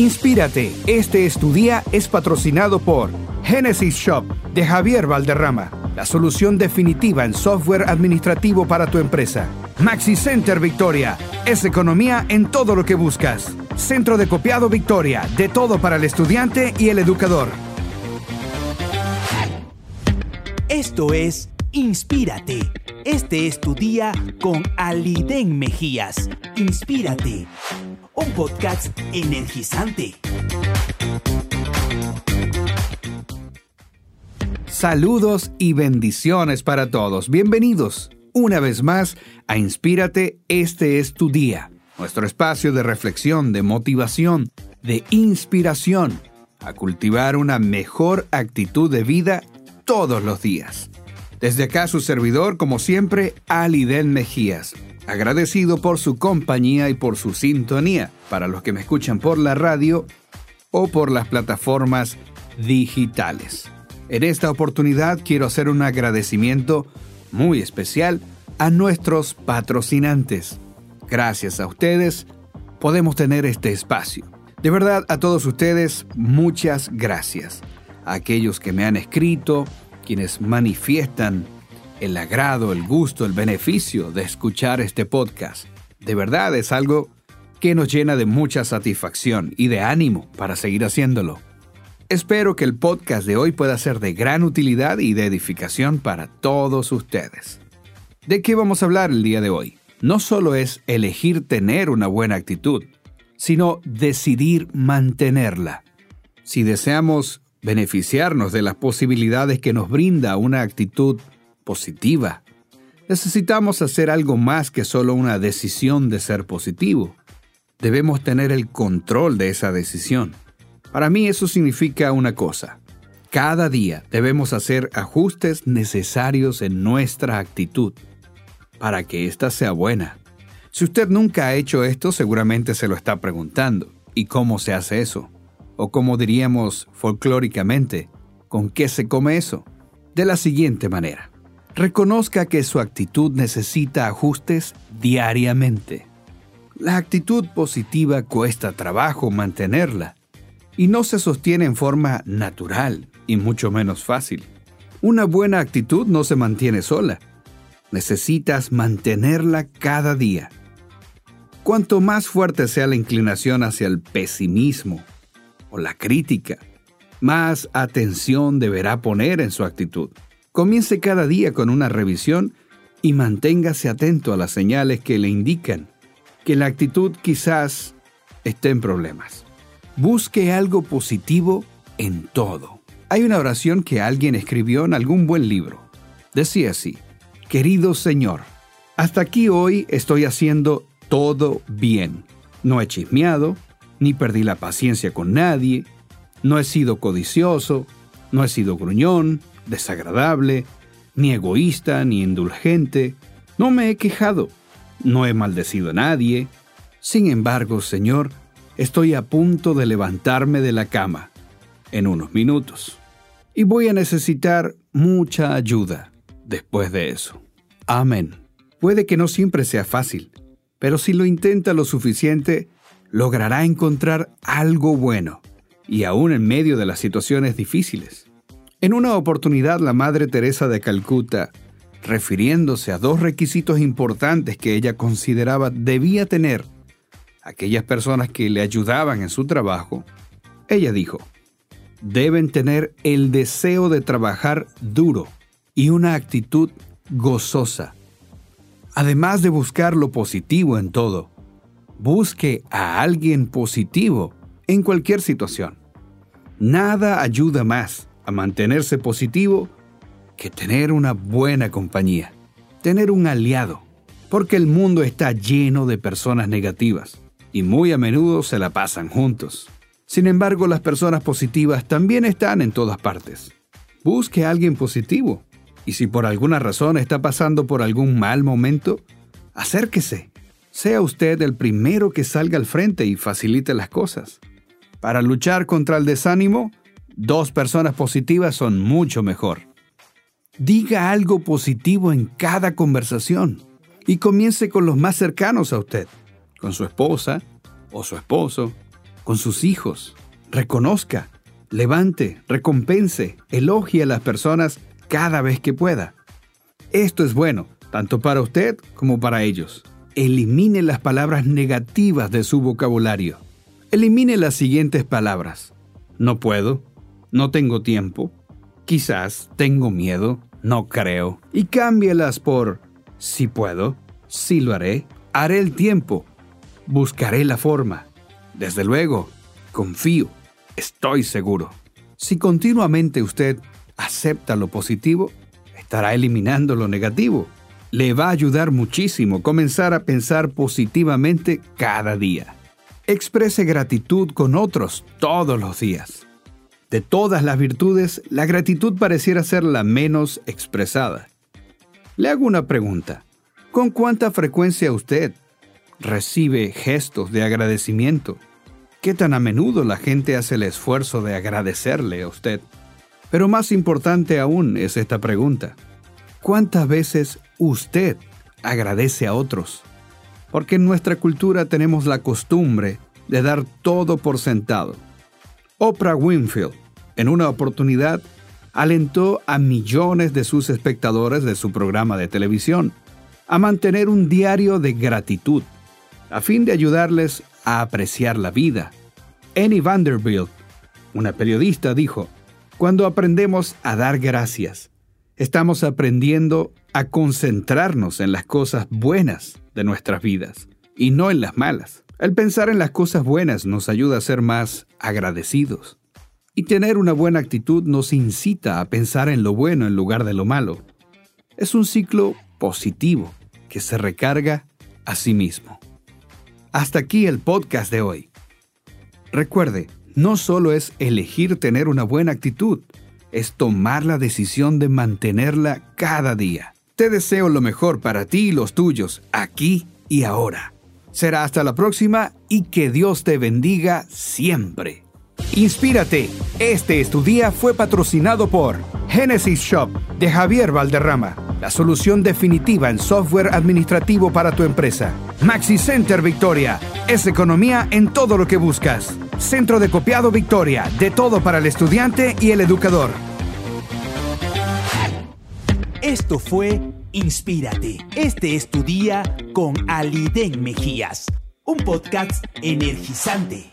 Inspírate, este es tu día es patrocinado por Genesis Shop de Javier Valderrama, la solución definitiva en software administrativo para tu empresa. Maxi Center Victoria, es economía en todo lo que buscas. Centro de Copiado Victoria, de todo para el estudiante y el educador. Esto es Inspírate. Este es tu día con Aliden Mejías. Inspírate. Un podcast energizante. Saludos y bendiciones para todos. Bienvenidos una vez más a Inspírate. Este es tu día. Nuestro espacio de reflexión, de motivación, de inspiración a cultivar una mejor actitud de vida todos los días. Desde acá su servidor, como siempre, Aliden Mejías. Agradecido por su compañía y por su sintonía para los que me escuchan por la radio o por las plataformas digitales. En esta oportunidad quiero hacer un agradecimiento muy especial a nuestros patrocinantes. Gracias a ustedes podemos tener este espacio. De verdad, a todos ustedes, muchas gracias. A aquellos que me han escrito, quienes manifiestan el agrado, el gusto, el beneficio de escuchar este podcast. De verdad es algo que nos llena de mucha satisfacción y de ánimo para seguir haciéndolo. Espero que el podcast de hoy pueda ser de gran utilidad y de edificación para todos ustedes. ¿De qué vamos a hablar el día de hoy? No solo es elegir tener una buena actitud, sino decidir mantenerla. Si deseamos beneficiarnos de las posibilidades que nos brinda una actitud positiva. Necesitamos hacer algo más que solo una decisión de ser positivo. Debemos tener el control de esa decisión. Para mí eso significa una cosa. Cada día debemos hacer ajustes necesarios en nuestra actitud para que ésta sea buena. Si usted nunca ha hecho esto, seguramente se lo está preguntando. ¿Y cómo se hace eso? o como diríamos folclóricamente, ¿con qué se come eso? De la siguiente manera. Reconozca que su actitud necesita ajustes diariamente. La actitud positiva cuesta trabajo mantenerla y no se sostiene en forma natural y mucho menos fácil. Una buena actitud no se mantiene sola. Necesitas mantenerla cada día. Cuanto más fuerte sea la inclinación hacia el pesimismo o la crítica, más atención deberá poner en su actitud. Comience cada día con una revisión y manténgase atento a las señales que le indican que la actitud quizás esté en problemas. Busque algo positivo en todo. Hay una oración que alguien escribió en algún buen libro. Decía así, Querido Señor, hasta aquí hoy estoy haciendo todo bien. No he chismeado, ni perdí la paciencia con nadie, no he sido codicioso, no he sido gruñón, desagradable, ni egoísta, ni indulgente, no me he quejado, no he maldecido a nadie. Sin embargo, Señor, estoy a punto de levantarme de la cama en unos minutos y voy a necesitar mucha ayuda después de eso. Amén. Puede que no siempre sea fácil, pero si lo intenta lo suficiente, logrará encontrar algo bueno, y aún en medio de las situaciones difíciles. En una oportunidad la Madre Teresa de Calcuta, refiriéndose a dos requisitos importantes que ella consideraba debía tener aquellas personas que le ayudaban en su trabajo, ella dijo, deben tener el deseo de trabajar duro y una actitud gozosa, además de buscar lo positivo en todo Busque a alguien positivo en cualquier situación. Nada ayuda más mantenerse positivo que tener una buena compañía, tener un aliado, porque el mundo está lleno de personas negativas y muy a menudo se la pasan juntos. Sin embargo, las personas positivas también están en todas partes. Busque a alguien positivo y si por alguna razón está pasando por algún mal momento, acérquese sea usted el primero que salga al frente y facilite las cosas. Para luchar contra el desánimo, dos personas positivas son mucho mejor. Diga algo positivo en cada conversación y comience con los más cercanos a usted, con su esposa o su esposo, con sus hijos. Reconozca, levante, recompense, elogie a las personas cada vez que pueda. Esto es bueno, tanto para usted como para ellos. Elimine las palabras negativas de su vocabulario. Elimine las siguientes palabras. No puedo, no tengo tiempo, quizás tengo miedo, no creo. Y cámbielas por si puedo, si lo haré, haré el tiempo, buscaré la forma. Desde luego, confío, estoy seguro. Si continuamente usted acepta lo positivo, estará eliminando lo negativo. Le va a ayudar muchísimo comenzar a pensar positivamente cada día. Exprese gratitud con otros todos los días. De todas las virtudes, la gratitud pareciera ser la menos expresada. Le hago una pregunta. ¿Con cuánta frecuencia usted recibe gestos de agradecimiento? ¿Qué tan a menudo la gente hace el esfuerzo de agradecerle a usted? Pero más importante aún es esta pregunta. ¿Cuántas veces usted agradece a otros? Porque en nuestra cultura tenemos la costumbre de dar todo por sentado. Oprah Winfield, en una oportunidad, alentó a millones de sus espectadores de su programa de televisión a mantener un diario de gratitud, a fin de ayudarles a apreciar la vida. Annie Vanderbilt, una periodista, dijo, cuando aprendemos a dar gracias, estamos aprendiendo a concentrarnos en las cosas buenas de nuestras vidas y no en las malas. El pensar en las cosas buenas nos ayuda a ser más agradecidos. Y tener una buena actitud nos incita a pensar en lo bueno en lugar de lo malo. Es un ciclo positivo que se recarga a sí mismo. Hasta aquí el podcast de hoy. Recuerde, no solo es elegir tener una buena actitud, es tomar la decisión de mantenerla cada día. Te deseo lo mejor para ti y los tuyos, aquí y ahora. Será hasta la próxima y que Dios te bendiga siempre. Inspírate. Este estudia fue patrocinado por Genesis Shop de Javier Valderrama, la solución definitiva en software administrativo para tu empresa. Maxi Center Victoria es economía en todo lo que buscas. Centro de Copiado Victoria, de todo para el estudiante y el educador. Esto fue Inspírate. Este es tu día con Aliden Mejías, un podcast energizante.